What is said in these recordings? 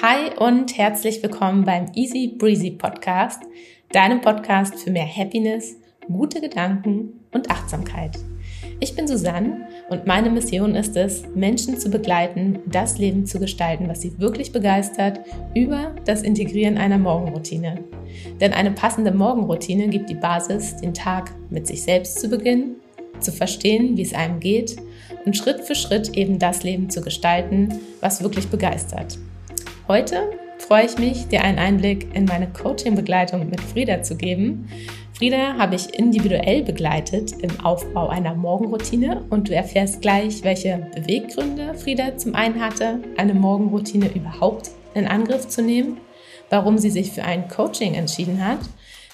Hi und herzlich willkommen beim Easy Breezy Podcast, deinem Podcast für mehr Happiness, gute Gedanken und Achtsamkeit. Ich bin Susanne und meine Mission ist es, Menschen zu begleiten, das Leben zu gestalten, was sie wirklich begeistert, über das Integrieren einer Morgenroutine. Denn eine passende Morgenroutine gibt die Basis, den Tag mit sich selbst zu beginnen, zu verstehen, wie es einem geht und Schritt für Schritt eben das Leben zu gestalten, was wirklich begeistert. Heute freue ich mich, dir einen Einblick in meine Coaching-Begleitung mit Frieda zu geben. Frieda habe ich individuell begleitet im Aufbau einer Morgenroutine und du erfährst gleich, welche Beweggründe Frieda zum einen hatte, eine Morgenroutine überhaupt in Angriff zu nehmen, warum sie sich für ein Coaching entschieden hat.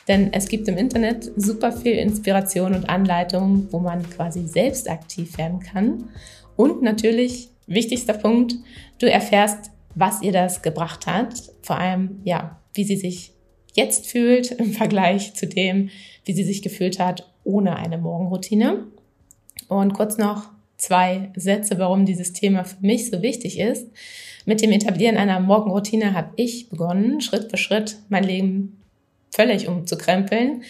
Denn es gibt im Internet super viel Inspiration und Anleitungen, wo man quasi selbst aktiv werden kann. Und natürlich, wichtigster Punkt, du erfährst, was ihr das gebracht hat. Vor allem, ja, wie sie sich jetzt fühlt im Vergleich zu dem, wie sie sich gefühlt hat ohne eine Morgenroutine. Und kurz noch zwei Sätze, warum dieses Thema für mich so wichtig ist. Mit dem Etablieren einer Morgenroutine habe ich begonnen, Schritt für Schritt mein Leben völlig umzukrempeln.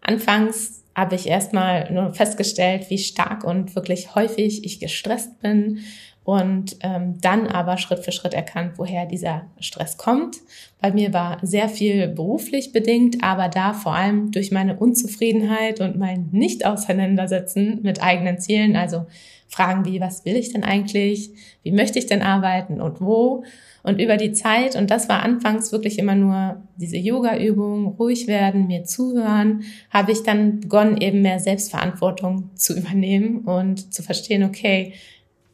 Anfangs habe ich erstmal nur festgestellt, wie stark und wirklich häufig ich gestresst bin, und ähm, dann aber Schritt für Schritt erkannt, woher dieser Stress kommt. Bei mir war sehr viel beruflich bedingt, aber da vor allem durch meine Unzufriedenheit und mein Nicht-Auseinandersetzen mit eigenen Zielen, also Fragen wie, was will ich denn eigentlich? Wie möchte ich denn arbeiten und wo? Und über die Zeit, und das war anfangs wirklich immer nur diese Yoga-Übung, ruhig werden, mir zuhören, habe ich dann begonnen, eben mehr Selbstverantwortung zu übernehmen und zu verstehen, okay,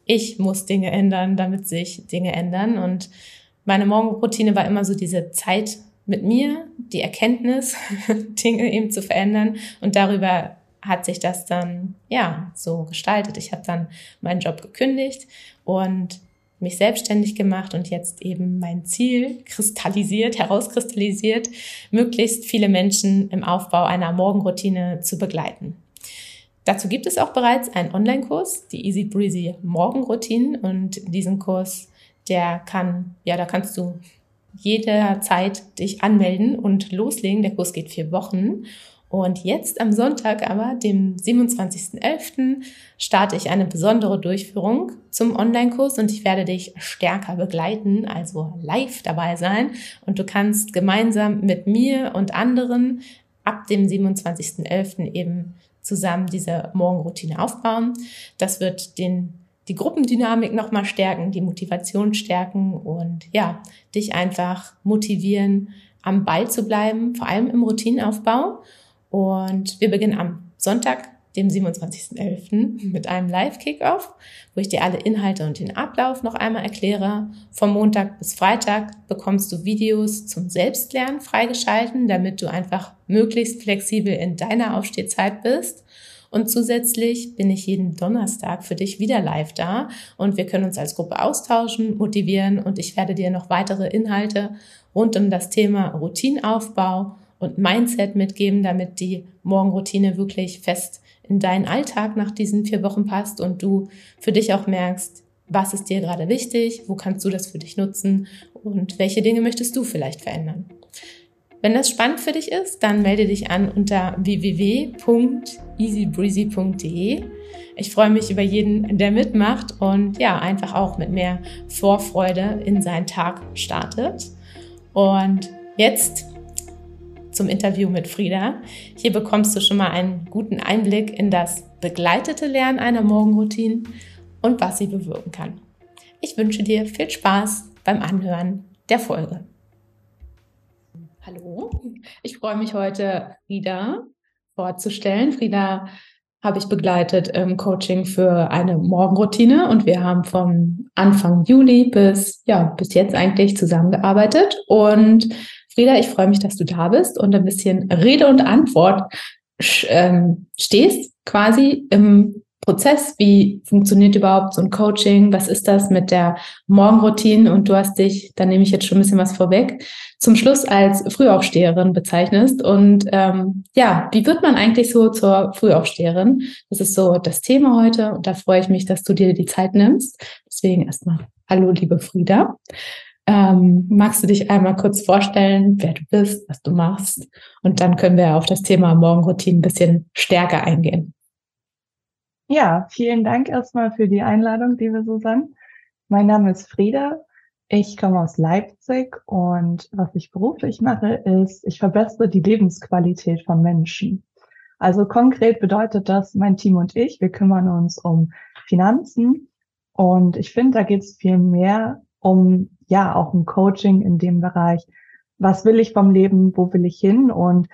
ich muss Dinge ändern, damit sich Dinge ändern. Und meine Morgenroutine war immer so diese Zeit mit mir, die Erkenntnis, Dinge eben zu verändern. Und darüber hat sich das dann, ja, so gestaltet. Ich habe dann meinen Job gekündigt und mich selbstständig gemacht und jetzt eben mein Ziel kristallisiert, herauskristallisiert, möglichst viele Menschen im Aufbau einer Morgenroutine zu begleiten. Dazu gibt es auch bereits einen Online-Kurs, die Easy Breezy Morgenroutinen. Und diesen Kurs, der kann, ja, da kannst du jederzeit dich anmelden und loslegen. Der Kurs geht vier Wochen. Und jetzt am Sonntag aber, dem 27.11., starte ich eine besondere Durchführung zum Online-Kurs und ich werde dich stärker begleiten, also live dabei sein. Und du kannst gemeinsam mit mir und anderen ab dem 27.11. eben zusammen diese Morgenroutine aufbauen. Das wird den, die Gruppendynamik nochmal stärken, die Motivation stärken und ja, dich einfach motivieren, am Ball zu bleiben, vor allem im Routinenaufbau. Und wir beginnen am Sonntag, dem 27.11. mit einem Live-Kickoff, wo ich dir alle Inhalte und den Ablauf noch einmal erkläre. Vom Montag bis Freitag bekommst du Videos zum Selbstlernen freigeschalten, damit du einfach möglichst flexibel in deiner Aufstehzeit bist. Und zusätzlich bin ich jeden Donnerstag für dich wieder live da und wir können uns als Gruppe austauschen, motivieren und ich werde dir noch weitere Inhalte rund um das Thema Routinenaufbau und Mindset mitgeben, damit die Morgenroutine wirklich fest in deinen Alltag nach diesen vier Wochen passt und du für dich auch merkst, was ist dir gerade wichtig, wo kannst du das für dich nutzen und welche Dinge möchtest du vielleicht verändern. Wenn das spannend für dich ist, dann melde dich an unter www.easybreezy.de. Ich freue mich über jeden, der mitmacht und ja, einfach auch mit mehr Vorfreude in seinen Tag startet. Und jetzt zum Interview mit Frieda. Hier bekommst du schon mal einen guten Einblick in das begleitete Lernen einer Morgenroutine und was sie bewirken kann. Ich wünsche dir viel Spaß beim Anhören der Folge. Hallo, ich freue mich heute Frieda vorzustellen. Frieda habe ich begleitet im Coaching für eine Morgenroutine und wir haben von Anfang Juli bis ja bis jetzt eigentlich zusammengearbeitet und Frieda, ich freue mich, dass du da bist und ein bisschen Rede und Antwort ähm, stehst, quasi im Prozess. Wie funktioniert überhaupt so ein Coaching? Was ist das mit der Morgenroutine? Und du hast dich, da nehme ich jetzt schon ein bisschen was vorweg, zum Schluss als Frühaufsteherin bezeichnest. Und ähm, ja, wie wird man eigentlich so zur Frühaufsteherin? Das ist so das Thema heute und da freue ich mich, dass du dir die Zeit nimmst. Deswegen erstmal Hallo, liebe Frieda. Ähm, magst du dich einmal kurz vorstellen, wer du bist, was du machst? Und dann können wir auf das Thema Morgenroutine ein bisschen stärker eingehen. Ja, vielen Dank erstmal für die Einladung, liebe Susanne. Mein Name ist Frieda. Ich komme aus Leipzig und was ich beruflich mache, ist, ich verbessere die Lebensqualität von Menschen. Also konkret bedeutet das, mein Team und ich, wir kümmern uns um Finanzen und ich finde, da geht es viel mehr um ja auch ein Coaching in dem Bereich. Was will ich vom Leben? Wo will ich hin? Und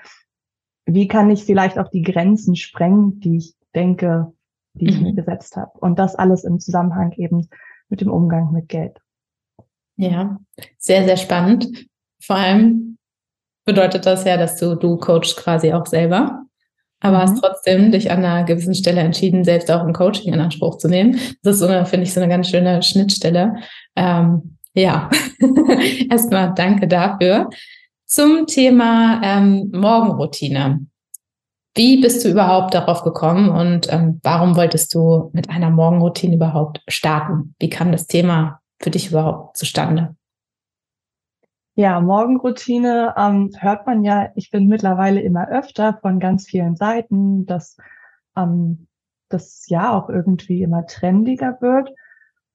wie kann ich vielleicht auch die Grenzen sprengen, die ich denke, die ich mhm. gesetzt habe? Und das alles im Zusammenhang eben mit dem Umgang mit Geld. Ja, sehr, sehr spannend. Vor allem bedeutet das ja, dass du, du coachst quasi auch selber, aber mhm. hast trotzdem dich an einer gewissen Stelle entschieden, selbst auch ein Coaching in Anspruch zu nehmen. Das ist so eine, finde ich, so eine ganz schöne Schnittstelle. Ähm, ja, erstmal danke dafür. Zum Thema ähm, Morgenroutine. Wie bist du überhaupt darauf gekommen und ähm, warum wolltest du mit einer Morgenroutine überhaupt starten? Wie kam das Thema für dich überhaupt zustande? Ja, Morgenroutine ähm, hört man ja, ich bin mittlerweile immer öfter von ganz vielen Seiten, dass ähm, das ja auch irgendwie immer trendiger wird.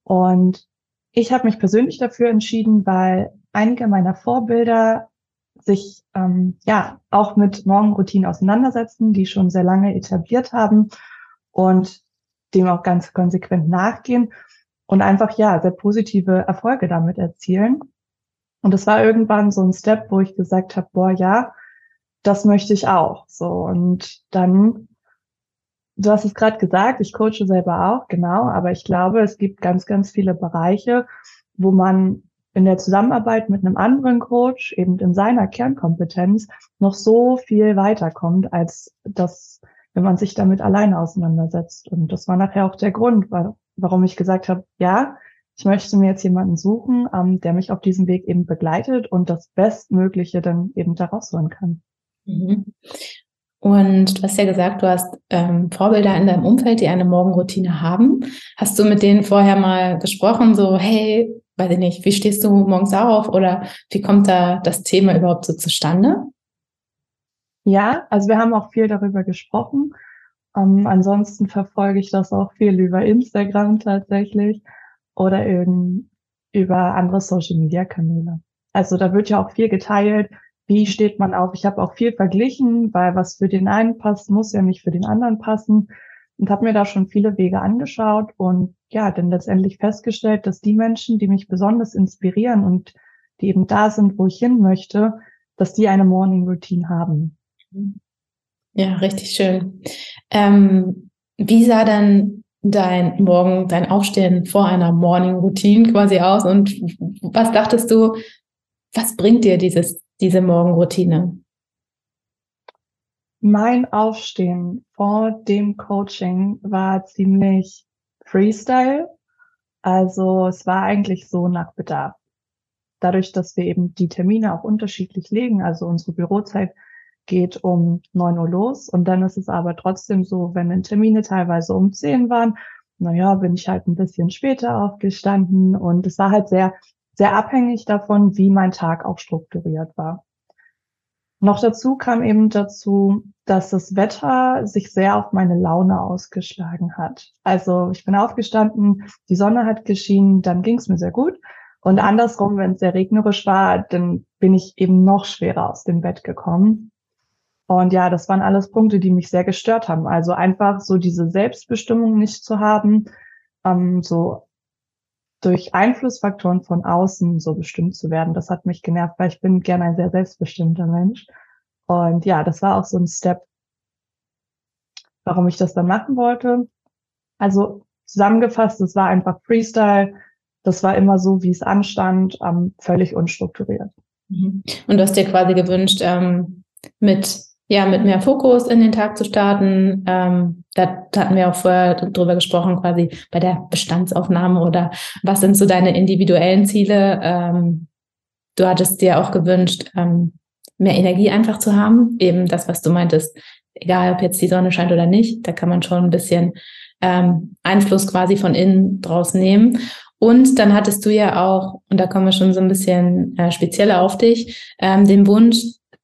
Und ich habe mich persönlich dafür entschieden, weil einige meiner Vorbilder sich ähm, ja auch mit Morgenroutinen auseinandersetzen, die schon sehr lange etabliert haben und dem auch ganz konsequent nachgehen und einfach ja sehr positive Erfolge damit erzielen. Und es war irgendwann so ein Step, wo ich gesagt habe, boah, ja, das möchte ich auch. So und dann Du hast es gerade gesagt, ich coache selber auch, genau, aber ich glaube, es gibt ganz, ganz viele Bereiche, wo man in der Zusammenarbeit mit einem anderen Coach, eben in seiner Kernkompetenz, noch so viel weiterkommt, als das, wenn man sich damit alleine auseinandersetzt. Und das war nachher auch der Grund, warum ich gesagt habe, ja, ich möchte mir jetzt jemanden suchen, ähm, der mich auf diesem Weg eben begleitet und das Bestmögliche dann eben daraus holen kann. Mhm. Und du hast ja gesagt, du hast ähm, Vorbilder in deinem Umfeld, die eine Morgenroutine haben. Hast du mit denen vorher mal gesprochen, so, hey, weiß ich nicht, wie stehst du morgens auf oder wie kommt da das Thema überhaupt so zustande? Ja, also wir haben auch viel darüber gesprochen. Ähm, ansonsten verfolge ich das auch viel über Instagram tatsächlich oder eben über andere Social Media Kanäle. Also da wird ja auch viel geteilt, wie steht man auf? Ich habe auch viel verglichen, weil was für den einen passt, muss ja nicht für den anderen passen und habe mir da schon viele Wege angeschaut und ja, dann letztendlich festgestellt, dass die Menschen, die mich besonders inspirieren und die eben da sind, wo ich hin möchte, dass die eine Morning Routine haben. Ja, richtig schön. Ähm, wie sah dann dein Morgen, dein Aufstehen vor einer Morning Routine quasi aus und was dachtest du, was bringt dir dieses diese Morgenroutine? Mein Aufstehen vor dem Coaching war ziemlich Freestyle. Also es war eigentlich so nach Bedarf. Dadurch, dass wir eben die Termine auch unterschiedlich legen, also unsere Bürozeit geht um neun Uhr los und dann ist es aber trotzdem so, wenn die Termine teilweise um zehn waren, naja, bin ich halt ein bisschen später aufgestanden und es war halt sehr sehr abhängig davon, wie mein Tag auch strukturiert war. Noch dazu kam eben dazu, dass das Wetter sich sehr auf meine Laune ausgeschlagen hat. Also ich bin aufgestanden, die Sonne hat geschienen, dann ging es mir sehr gut. Und andersrum, wenn es sehr regnerisch war, dann bin ich eben noch schwerer aus dem Bett gekommen. Und ja, das waren alles Punkte, die mich sehr gestört haben. Also einfach so diese Selbstbestimmung nicht zu haben, ähm, so durch Einflussfaktoren von außen so bestimmt zu werden. Das hat mich genervt, weil ich bin gerne ein sehr selbstbestimmter Mensch. Und ja, das war auch so ein Step, warum ich das dann machen wollte. Also zusammengefasst, es war einfach Freestyle. Das war immer so, wie es anstand, ähm, völlig unstrukturiert. Mhm. Und du hast dir quasi gewünscht, ähm, mit ja, mit mehr Fokus in den Tag zu starten. Ähm, da, hatten wir auch vorher drüber gesprochen, quasi bei der Bestandsaufnahme oder was sind so deine individuellen Ziele? Ähm, du hattest dir auch gewünscht, ähm, mehr Energie einfach zu haben. Eben das, was du meintest, egal ob jetzt die Sonne scheint oder nicht, da kann man schon ein bisschen ähm, Einfluss quasi von innen draus nehmen. Und dann hattest du ja auch, und da kommen wir schon so ein bisschen äh, spezieller auf dich, ähm, den Wunsch,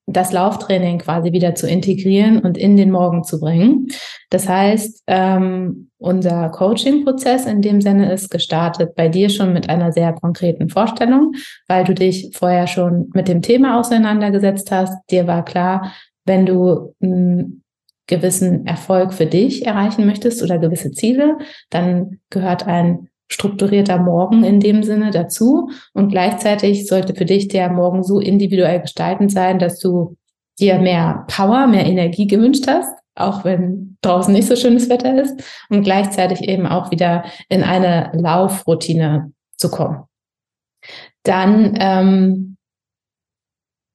das Lauftraining quasi wieder zu integrieren und in den Morgen zu bringen. Das heißt, ähm, unser Coaching-Prozess in dem Sinne ist gestartet bei dir schon mit einer sehr konkreten Vorstellung, weil du dich vorher schon mit dem Thema auseinandergesetzt hast. Dir war klar, wenn du einen gewissen Erfolg für dich erreichen möchtest oder gewisse Ziele, dann gehört ein strukturierter Morgen in dem Sinne dazu. Und gleichzeitig sollte für dich der Morgen so individuell gestaltend sein, dass du dir mehr Power, mehr Energie gewünscht hast, auch wenn draußen nicht so schönes Wetter ist, und gleichzeitig eben auch wieder in eine Laufroutine zu kommen. Dann ähm,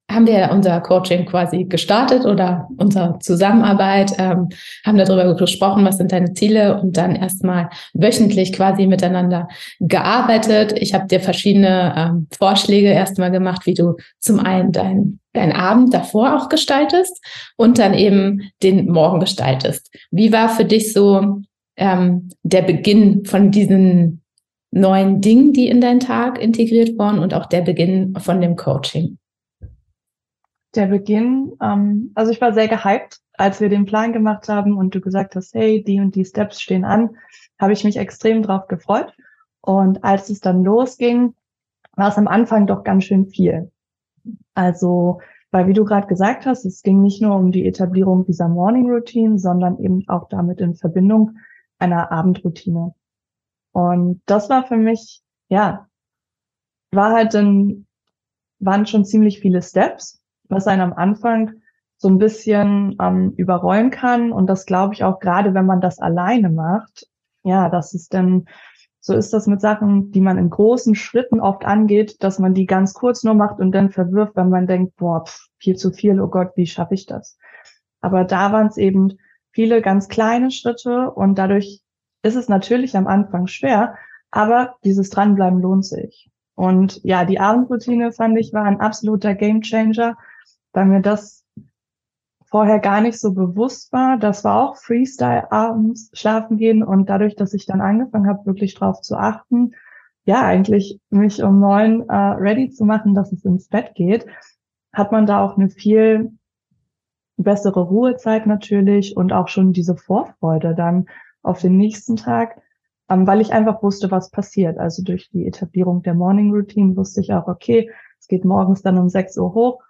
haben wir unser Coaching quasi gestartet oder unsere Zusammenarbeit, ähm, haben darüber gesprochen, was sind deine Ziele und dann erstmal wöchentlich quasi miteinander gearbeitet. Ich habe dir verschiedene ähm, Vorschläge erstmal gemacht, wie du zum einen dein, dein Abend davor auch gestaltest und dann eben den Morgen gestaltest. Wie war für dich so ähm, der Beginn von diesen neuen Dingen, die in deinen Tag integriert wurden und auch der Beginn von dem Coaching? Der Beginn, ähm, also ich war sehr gehypt, als wir den Plan gemacht haben und du gesagt hast, hey, die und die Steps stehen an, habe ich mich extrem drauf gefreut. Und als es dann losging, war es am Anfang doch ganz schön viel. Also, weil wie du gerade gesagt hast, es ging nicht nur um die Etablierung dieser Morning Routine, sondern eben auch damit in Verbindung einer Abendroutine. Und das war für mich, ja, war halt dann, waren schon ziemlich viele Steps, was einen am Anfang so ein bisschen ähm, überrollen kann. Und das glaube ich auch gerade, wenn man das alleine macht. Ja, das ist dann, so ist das mit Sachen, die man in großen Schritten oft angeht, dass man die ganz kurz nur macht und dann verwirft, wenn man denkt, boah, pff, viel zu viel, oh Gott, wie schaffe ich das? Aber da waren es eben viele ganz kleine Schritte und dadurch ist es natürlich am Anfang schwer, aber dieses Dranbleiben lohnt sich. Und ja, die Abendroutine fand ich war ein absoluter Gamechanger weil mir das vorher gar nicht so bewusst war. Das war auch Freestyle abends schlafen gehen und dadurch, dass ich dann angefangen habe, wirklich drauf zu achten, ja, eigentlich mich um neun äh, ready zu machen, dass es ins Bett geht, hat man da auch eine viel bessere Ruhezeit natürlich und auch schon diese Vorfreude dann auf den nächsten Tag, ähm, weil ich einfach wusste, was passiert. Also durch die Etablierung der Morning Routine wusste ich auch, okay, es geht morgens dann um 6 Uhr hoch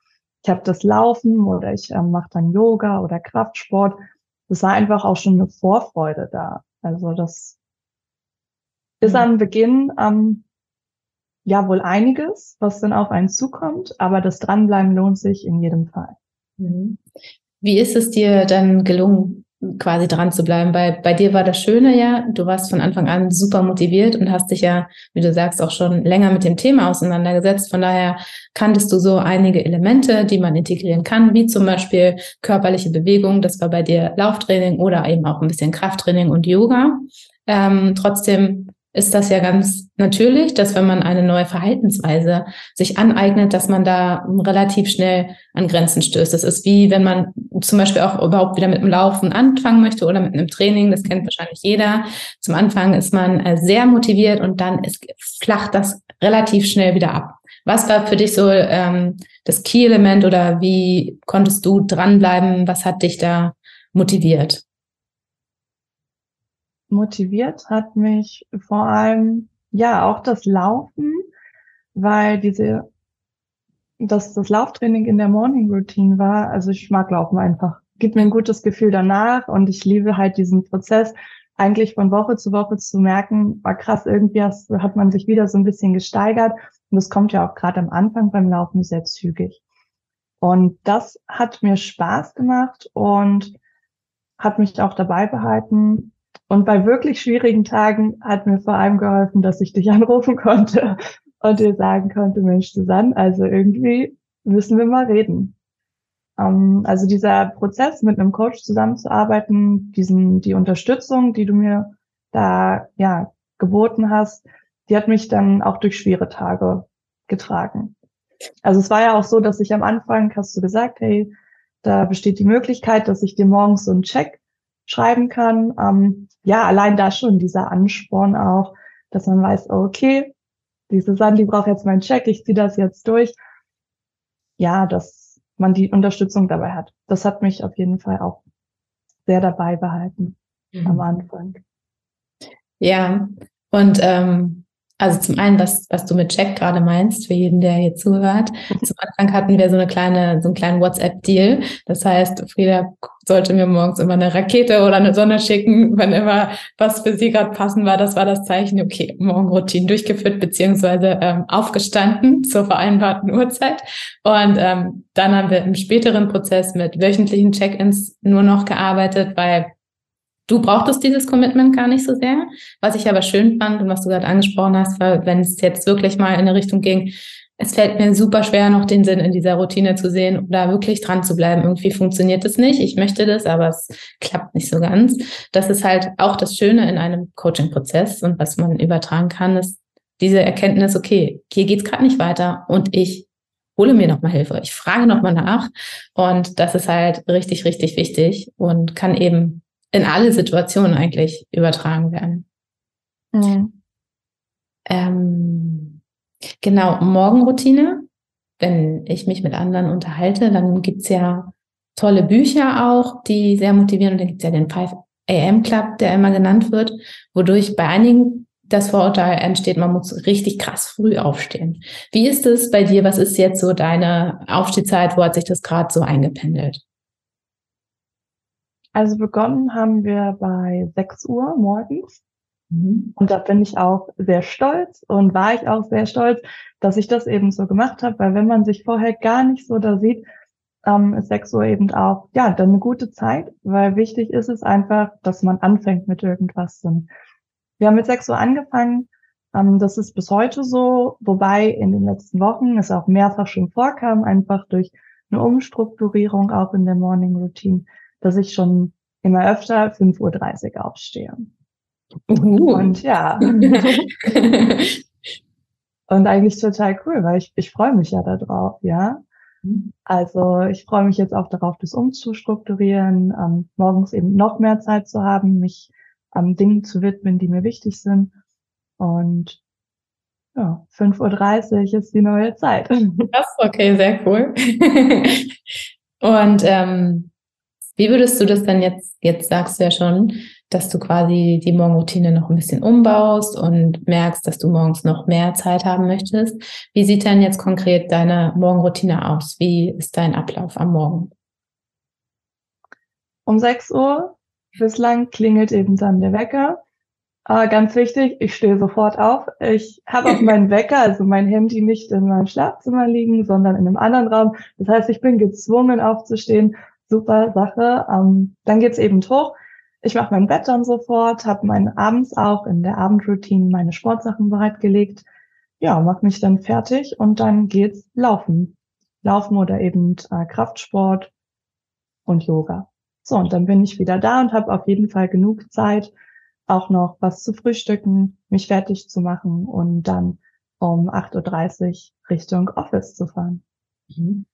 ich habe das Laufen oder ich ähm, mache dann Yoga oder Kraftsport. Das war einfach auch schon eine Vorfreude da. Also das ist mhm. am Beginn ähm, ja wohl einiges, was dann auf einen zukommt, aber das Dranbleiben lohnt sich in jedem Fall. Mhm. Wie ist es dir dann gelungen, quasi dran zu bleiben. Bei, bei dir war das Schöne ja, du warst von Anfang an super motiviert und hast dich ja, wie du sagst, auch schon länger mit dem Thema auseinandergesetzt. Von daher kanntest du so einige Elemente, die man integrieren kann, wie zum Beispiel körperliche Bewegung. Das war bei dir Lauftraining oder eben auch ein bisschen Krafttraining und Yoga. Ähm, trotzdem ist das ja ganz natürlich, dass wenn man eine neue Verhaltensweise sich aneignet, dass man da relativ schnell an Grenzen stößt. Das ist wie wenn man zum Beispiel auch überhaupt wieder mit dem Laufen anfangen möchte oder mit einem Training. Das kennt wahrscheinlich jeder. Zum Anfang ist man äh, sehr motiviert und dann ist, flacht das relativ schnell wieder ab. Was war für dich so ähm, das Key-Element oder wie konntest du dranbleiben? Was hat dich da motiviert? Motiviert hat mich vor allem, ja, auch das Laufen, weil diese, dass das Lauftraining in der Morning Routine war. Also ich mag Laufen einfach. Gibt mir ein gutes Gefühl danach und ich liebe halt diesen Prozess, eigentlich von Woche zu Woche zu merken, war krass, irgendwie hat man sich wieder so ein bisschen gesteigert. Und das kommt ja auch gerade am Anfang beim Laufen sehr zügig. Und das hat mir Spaß gemacht und hat mich auch dabei behalten, und bei wirklich schwierigen Tagen hat mir vor allem geholfen, dass ich dich anrufen konnte und dir sagen konnte, Mensch, Susanne, also irgendwie müssen wir mal reden. Ähm, also dieser Prozess, mit einem Coach zusammenzuarbeiten, diesen, die Unterstützung, die du mir da, ja, geboten hast, die hat mich dann auch durch schwere Tage getragen. Also es war ja auch so, dass ich am Anfang, hast du gesagt, hey, da besteht die Möglichkeit, dass ich dir morgens so einen Check schreiben kann. Ähm, ja, allein da schon dieser Ansporn auch, dass man weiß, oh, okay, diese Susanne, braucht jetzt meinen Check, ich ziehe das jetzt durch. Ja, dass man die Unterstützung dabei hat. Das hat mich auf jeden Fall auch sehr dabei behalten mhm. am Anfang. Ja, und ähm, also zum einen, was, was du mit Check gerade meinst, für jeden, der hier zuhört. Zum Anfang hatten wir so eine kleine, so einen kleinen WhatsApp-Deal. Das heißt, Frieda sollte mir morgens immer eine Rakete oder eine Sonne schicken, wenn immer was für sie gerade passen war. Das war das Zeichen, okay, Morgenroutine durchgeführt, beziehungsweise ähm, aufgestanden zur vereinbarten Uhrzeit. Und ähm, dann haben wir im späteren Prozess mit wöchentlichen Check-ins nur noch gearbeitet, weil Du brauchtest dieses Commitment gar nicht so sehr. Was ich aber schön fand und was du gerade angesprochen hast, war, wenn es jetzt wirklich mal in eine Richtung ging, es fällt mir super schwer, noch den Sinn in dieser Routine zu sehen oder wirklich dran zu bleiben. Irgendwie funktioniert es nicht. Ich möchte das, aber es klappt nicht so ganz. Das ist halt auch das Schöne in einem Coaching-Prozess und was man übertragen kann, ist diese Erkenntnis, okay, hier geht's gerade nicht weiter und ich hole mir nochmal Hilfe. Ich frage nochmal nach. Und das ist halt richtig, richtig wichtig und kann eben in alle Situationen eigentlich übertragen werden. Mhm. Ähm, genau, Morgenroutine. Wenn ich mich mit anderen unterhalte, dann gibt's ja tolle Bücher auch, die sehr motivieren. Und dann gibt's ja den 5 AM Club, der immer genannt wird, wodurch bei einigen das Vorurteil entsteht, man muss richtig krass früh aufstehen. Wie ist es bei dir? Was ist jetzt so deine Aufstehzeit? Wo hat sich das gerade so eingependelt? Also begonnen haben wir bei 6 Uhr morgens. Mhm. Und da bin ich auch sehr stolz und war ich auch sehr stolz, dass ich das eben so gemacht habe, weil wenn man sich vorher gar nicht so da sieht, ähm, ist 6 Uhr eben auch, ja, dann eine gute Zeit, weil wichtig ist es einfach, dass man anfängt mit irgendwas. Und wir haben mit 6 Uhr angefangen, ähm, das ist bis heute so, wobei in den letzten Wochen es auch mehrfach schon vorkam, einfach durch eine Umstrukturierung auch in der Morning Routine, dass ich schon immer öfter 5.30 Uhr aufstehe. Uh. Und ja. und eigentlich total cool, weil ich, ich freue mich ja darauf, ja. Also ich freue mich jetzt auch darauf, das umzustrukturieren, ähm, morgens eben noch mehr Zeit zu haben, mich am ähm, Dingen zu widmen, die mir wichtig sind. Und ja, 5.30 Uhr ist die neue Zeit. Das ist okay, sehr cool. Und ähm, wie würdest du das denn jetzt, jetzt sagst du ja schon, dass du quasi die Morgenroutine noch ein bisschen umbaust und merkst, dass du morgens noch mehr Zeit haben möchtest. Wie sieht denn jetzt konkret deine Morgenroutine aus? Wie ist dein Ablauf am Morgen? Um 6 Uhr bislang klingelt eben dann der Wecker. Aber ganz wichtig, ich stehe sofort auf. Ich habe auch meinen Wecker, also mein Handy nicht in meinem Schlafzimmer liegen, sondern in einem anderen Raum. Das heißt, ich bin gezwungen aufzustehen super Sache. Ähm, dann geht's eben hoch. Ich mache mein Bett dann sofort, habe mein abends auch in der Abendroutine meine Sportsachen bereitgelegt. Ja, mache mich dann fertig und dann geht's laufen. Laufen oder eben äh, Kraftsport und Yoga. So, und dann bin ich wieder da und habe auf jeden Fall genug Zeit, auch noch was zu frühstücken, mich fertig zu machen und dann um 8.30 Uhr Richtung Office zu fahren. Mhm.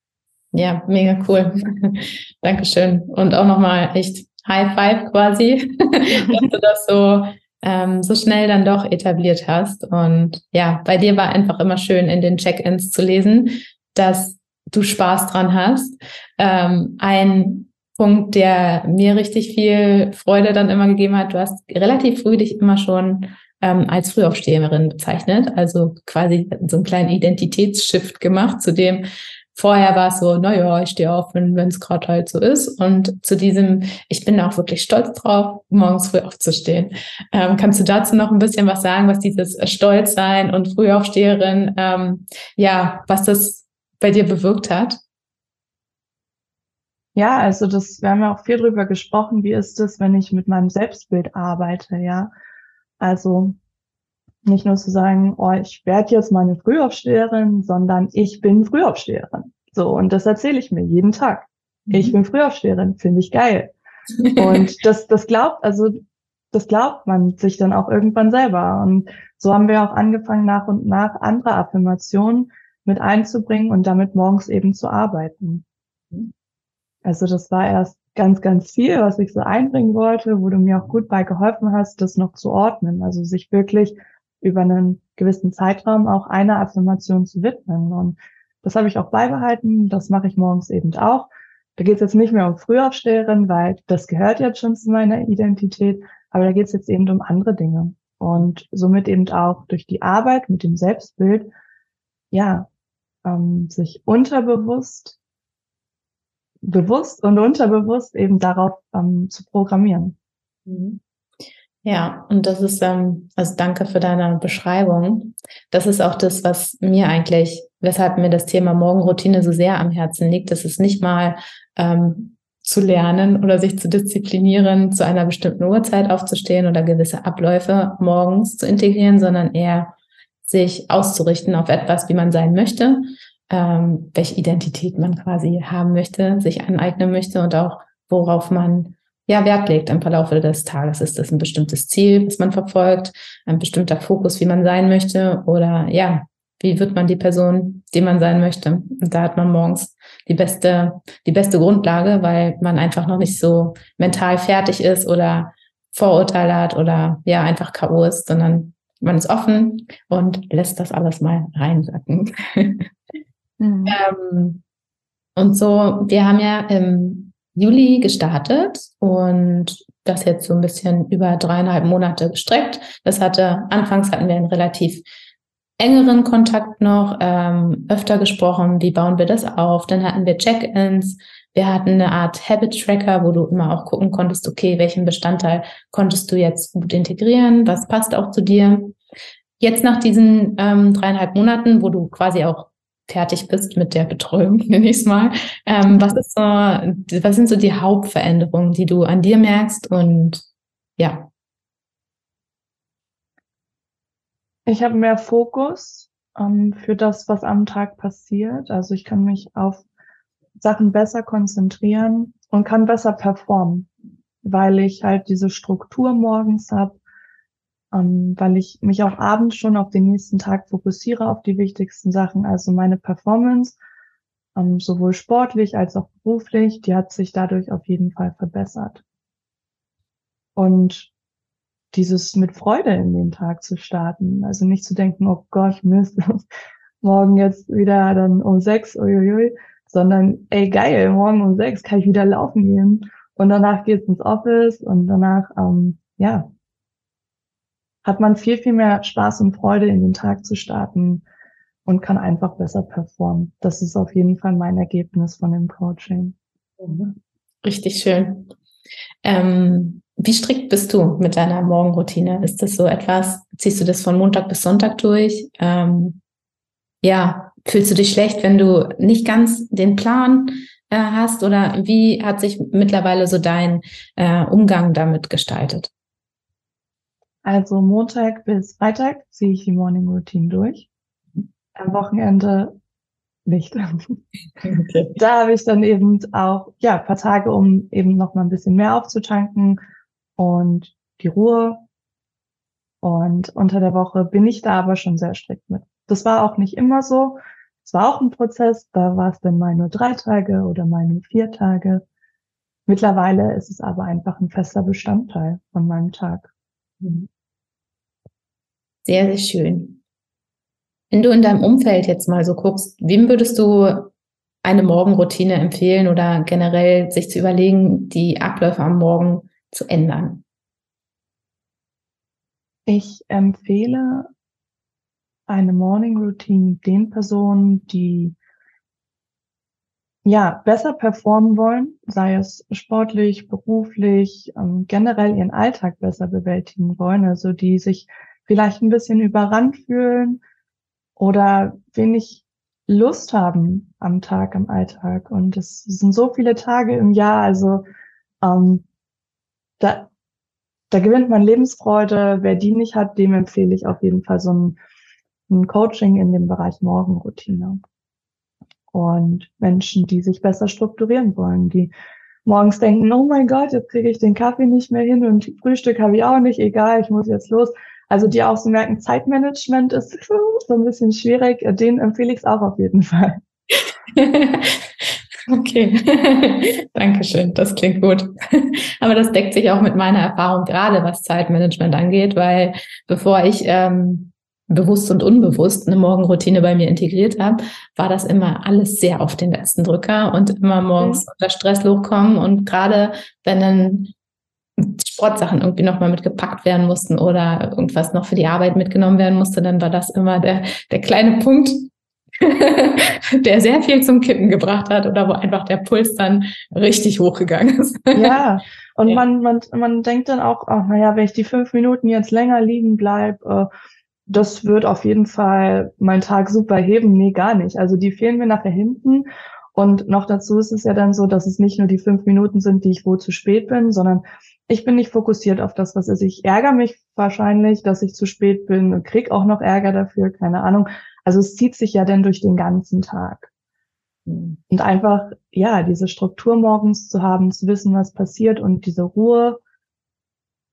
Ja, mega cool. Dankeschön. Und auch nochmal echt High Five quasi, dass du das so, ähm, so schnell dann doch etabliert hast. Und ja, bei dir war einfach immer schön in den Check-ins zu lesen, dass du Spaß dran hast. Ähm, ein Punkt, der mir richtig viel Freude dann immer gegeben hat, du hast relativ früh dich immer schon ähm, als Frühaufsteherin bezeichnet, also quasi so einen kleinen Identitätsshift gemacht zu dem, Vorher war es so, naja, ich stehe auf, wenn es gerade halt so ist. Und zu diesem, ich bin auch wirklich stolz drauf, morgens früh aufzustehen. Ähm, kannst du dazu noch ein bisschen was sagen, was dieses Stolzsein und Frühaufsteherin, ähm, ja, was das bei dir bewirkt hat? Ja, also das, wir haben ja auch viel drüber gesprochen, wie ist es, wenn ich mit meinem Selbstbild arbeite, ja. Also nicht nur zu sagen, oh, ich werde jetzt meine Frühaufsteherin, sondern ich bin Frühaufsteherin. So, und das erzähle ich mir jeden Tag. Mhm. Ich bin Frühaufsteherin, finde ich geil. und das, das glaubt, also das glaubt man sich dann auch irgendwann selber. Und so haben wir auch angefangen, nach und nach andere Affirmationen mit einzubringen und damit morgens eben zu arbeiten. Also das war erst ganz, ganz viel, was ich so einbringen wollte, wo du mir auch gut bei geholfen hast, das noch zu ordnen. Also sich wirklich über einen gewissen Zeitraum auch einer Affirmation zu widmen. Und das habe ich auch beibehalten. Das mache ich morgens eben auch. Da geht es jetzt nicht mehr um Frühaufsteherin, weil das gehört jetzt schon zu meiner Identität, aber da geht es jetzt eben um andere Dinge. Und somit eben auch durch die Arbeit mit dem Selbstbild, ja, ähm, sich unterbewusst, bewusst und unterbewusst eben darauf ähm, zu programmieren. Mhm. Ja, und das ist, ähm, also danke für deine Beschreibung. Das ist auch das, was mir eigentlich, weshalb mir das Thema Morgenroutine so sehr am Herzen liegt. Das ist nicht mal ähm, zu lernen oder sich zu disziplinieren, zu einer bestimmten Uhrzeit aufzustehen oder gewisse Abläufe morgens zu integrieren, sondern eher sich auszurichten auf etwas, wie man sein möchte, ähm, welche Identität man quasi haben möchte, sich aneignen möchte und auch worauf man ja, Wert legt im Verlauf des Tages. Ist das ein bestimmtes Ziel, was man verfolgt, ein bestimmter Fokus, wie man sein möchte oder ja, wie wird man die Person, die man sein möchte? Und da hat man morgens die beste, die beste Grundlage, weil man einfach noch nicht so mental fertig ist oder Vorurteile hat oder ja, einfach K.O. ist, sondern man ist offen und lässt das alles mal reinsacken. mhm. ähm, und so, wir haben ja im Juli gestartet und das jetzt so ein bisschen über dreieinhalb Monate gestreckt. Das hatte, anfangs hatten wir einen relativ engeren Kontakt noch, ähm, öfter gesprochen, wie bauen wir das auf. Dann hatten wir Check-ins, wir hatten eine Art Habit-Tracker, wo du immer auch gucken konntest, okay, welchen Bestandteil konntest du jetzt gut integrieren, was passt auch zu dir. Jetzt nach diesen ähm, dreieinhalb Monaten, wo du quasi auch fertig bist mit der Betreuung, nenne ich es mal. Ähm, was, ist so, was sind so die Hauptveränderungen, die du an dir merkst und ja? Ich habe mehr Fokus ähm, für das, was am Tag passiert. Also ich kann mich auf Sachen besser konzentrieren und kann besser performen, weil ich halt diese Struktur morgens habe, ähm, weil ich mich auch abends schon auf den nächsten Tag fokussiere, auf die wichtigsten Sachen, also meine Performance, ähm, sowohl sportlich als auch beruflich, die hat sich dadurch auf jeden Fall verbessert. Und dieses mit Freude in den Tag zu starten, also nicht zu denken, oh Gott, Mist, morgen jetzt wieder dann um sechs, uiuiui, sondern ey geil, morgen um sechs kann ich wieder laufen gehen und danach geht's ins Office und danach ähm, ja hat man viel, viel mehr Spaß und Freude in den Tag zu starten und kann einfach besser performen. Das ist auf jeden Fall mein Ergebnis von dem Coaching. Richtig schön. Ähm, wie strikt bist du mit deiner Morgenroutine? Ist das so etwas, ziehst du das von Montag bis Sonntag durch? Ähm, ja, fühlst du dich schlecht, wenn du nicht ganz den Plan äh, hast? Oder wie hat sich mittlerweile so dein äh, Umgang damit gestaltet? Also Montag bis Freitag ziehe ich die Morning Routine durch. Am Wochenende nicht. Okay. Da habe ich dann eben auch ja paar Tage, um eben noch mal ein bisschen mehr aufzutanken und die Ruhe. Und unter der Woche bin ich da aber schon sehr strikt mit. Das war auch nicht immer so. Es war auch ein Prozess. Da war es dann mal nur drei Tage oder mal nur vier Tage. Mittlerweile ist es aber einfach ein fester Bestandteil von meinem Tag. Mhm. Sehr, sehr schön. Wenn du in deinem Umfeld jetzt mal so guckst, wem würdest du eine Morgenroutine empfehlen oder generell sich zu überlegen, die Abläufe am Morgen zu ändern? Ich empfehle eine Morning Routine den Personen, die ja besser performen wollen, sei es sportlich, beruflich, ähm, generell ihren Alltag besser bewältigen wollen, also die sich vielleicht ein bisschen überrannt fühlen oder wenig Lust haben am Tag, am Alltag. Und es sind so viele Tage im Jahr, also ähm, da, da gewinnt man Lebensfreude. Wer die nicht hat, dem empfehle ich auf jeden Fall so ein, ein Coaching in dem Bereich Morgenroutine. Und Menschen, die sich besser strukturieren wollen, die morgens denken, oh mein Gott, jetzt kriege ich den Kaffee nicht mehr hin und Frühstück habe ich auch nicht, egal, ich muss jetzt los. Also die auch so merken, Zeitmanagement ist so ein bisschen schwierig. Den empfehle ich es auch auf jeden Fall. okay, Dankeschön, das klingt gut. Aber das deckt sich auch mit meiner Erfahrung gerade, was Zeitmanagement angeht, weil bevor ich ähm, bewusst und unbewusst eine Morgenroutine bei mir integriert habe, war das immer alles sehr auf den letzten Drücker und immer morgens mhm. unter Stress hochkommen. Und gerade wenn dann Sportsachen irgendwie nochmal mitgepackt werden mussten oder irgendwas noch für die Arbeit mitgenommen werden musste, dann war das immer der, der kleine Punkt, der sehr viel zum Kippen gebracht hat oder wo einfach der Puls dann richtig hochgegangen ist. ja, und ja. Man, man, man denkt dann auch, ach, naja, wenn ich die fünf Minuten jetzt länger liegen bleib, äh, das wird auf jeden Fall meinen Tag super heben. Nee, gar nicht. Also die fehlen mir nachher hinten. Und noch dazu ist es ja dann so, dass es nicht nur die fünf Minuten sind, die ich wohl zu spät bin, sondern ich bin nicht fokussiert auf das, was ist. Ich ärgere mich wahrscheinlich, dass ich zu spät bin und krieg auch noch Ärger dafür, keine Ahnung. Also es zieht sich ja dann durch den ganzen Tag. Und einfach, ja, diese Struktur morgens zu haben, zu wissen, was passiert und diese Ruhe,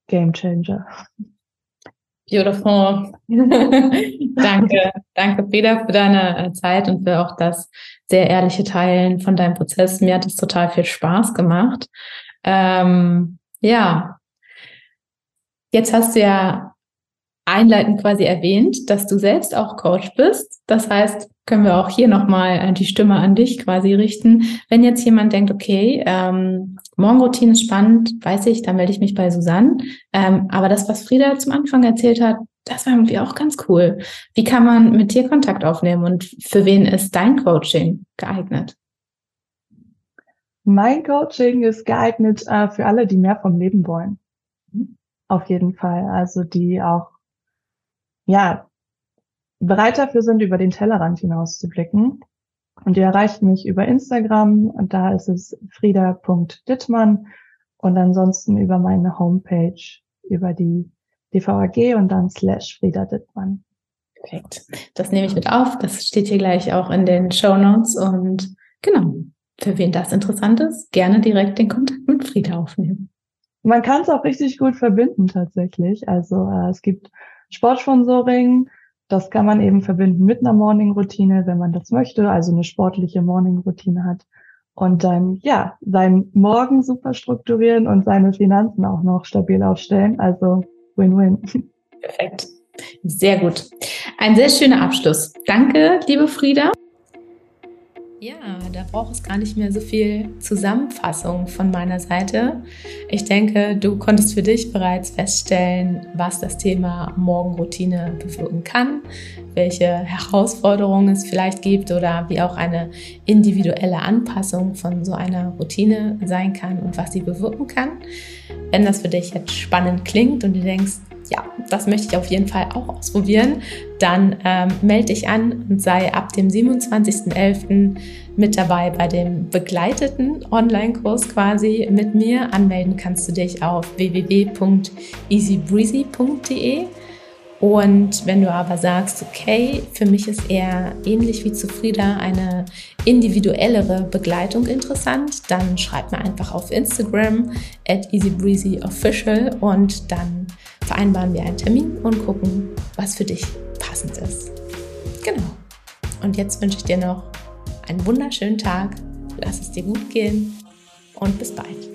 Game Changer. Beautiful. danke, danke Frieda für deine äh, Zeit und für auch das sehr ehrliche Teilen von deinem Prozess. Mir hat es total viel Spaß gemacht. Ähm, ja, jetzt hast du ja einleitend quasi erwähnt, dass du selbst auch Coach bist. Das heißt, können wir auch hier nochmal äh, die Stimme an dich quasi richten. Wenn jetzt jemand denkt, okay, ähm, Morgenroutine ist spannend, weiß ich, dann melde ich mich bei Susanne. Ähm, aber das, was Frieda zum Anfang erzählt hat, das war irgendwie auch ganz cool. Wie kann man mit dir Kontakt aufnehmen und für wen ist dein Coaching geeignet? Mein Coaching ist geeignet äh, für alle, die mehr vom Leben wollen. Auf jeden Fall. Also die auch, ja, bereit dafür sind, über den Tellerrand hinaus zu blicken. Und ihr erreicht mich über Instagram und da ist es frieda.dittmann und ansonsten über meine Homepage, über die DVAG und dann slash Frieda Dittmann. Perfekt. Das nehme ich mit auf. Das steht hier gleich auch in den Show Notes und genau. Für wen das interessant ist, gerne direkt den Kontakt mit Frieda aufnehmen. Man kann es auch richtig gut verbinden tatsächlich. Also äh, es gibt Sportsponsoring, das kann man eben verbinden mit einer Morning-Routine, wenn man das möchte, also eine sportliche Morning-Routine hat. Und dann, ja, seinen Morgen super strukturieren und seine Finanzen auch noch stabil aufstellen. Also Win-Win. Perfekt. Sehr gut. Ein sehr schöner Abschluss. Danke, liebe Frieda. Ja, da braucht es gar nicht mehr so viel Zusammenfassung von meiner Seite. Ich denke, du konntest für dich bereits feststellen, was das Thema Morgenroutine bewirken kann, welche Herausforderungen es vielleicht gibt oder wie auch eine individuelle Anpassung von so einer Routine sein kann und was sie bewirken kann. Wenn das für dich jetzt spannend klingt und du denkst, ja, das möchte ich auf jeden Fall auch ausprobieren, dann ähm, melde dich an und sei ab dem 27.11. mit dabei bei dem begleiteten Online-Kurs quasi mit mir. Anmelden kannst du dich auf www.easybreezy.de. Und wenn du aber sagst, okay, für mich ist eher ähnlich wie zu Frieda eine individuellere Begleitung interessant, dann schreib mir einfach auf Instagram at easybreezyofficial und dann vereinbaren wir einen Termin und gucken, was für dich passend ist. Genau. Und jetzt wünsche ich dir noch einen wunderschönen Tag. Lass es dir gut gehen und bis bald.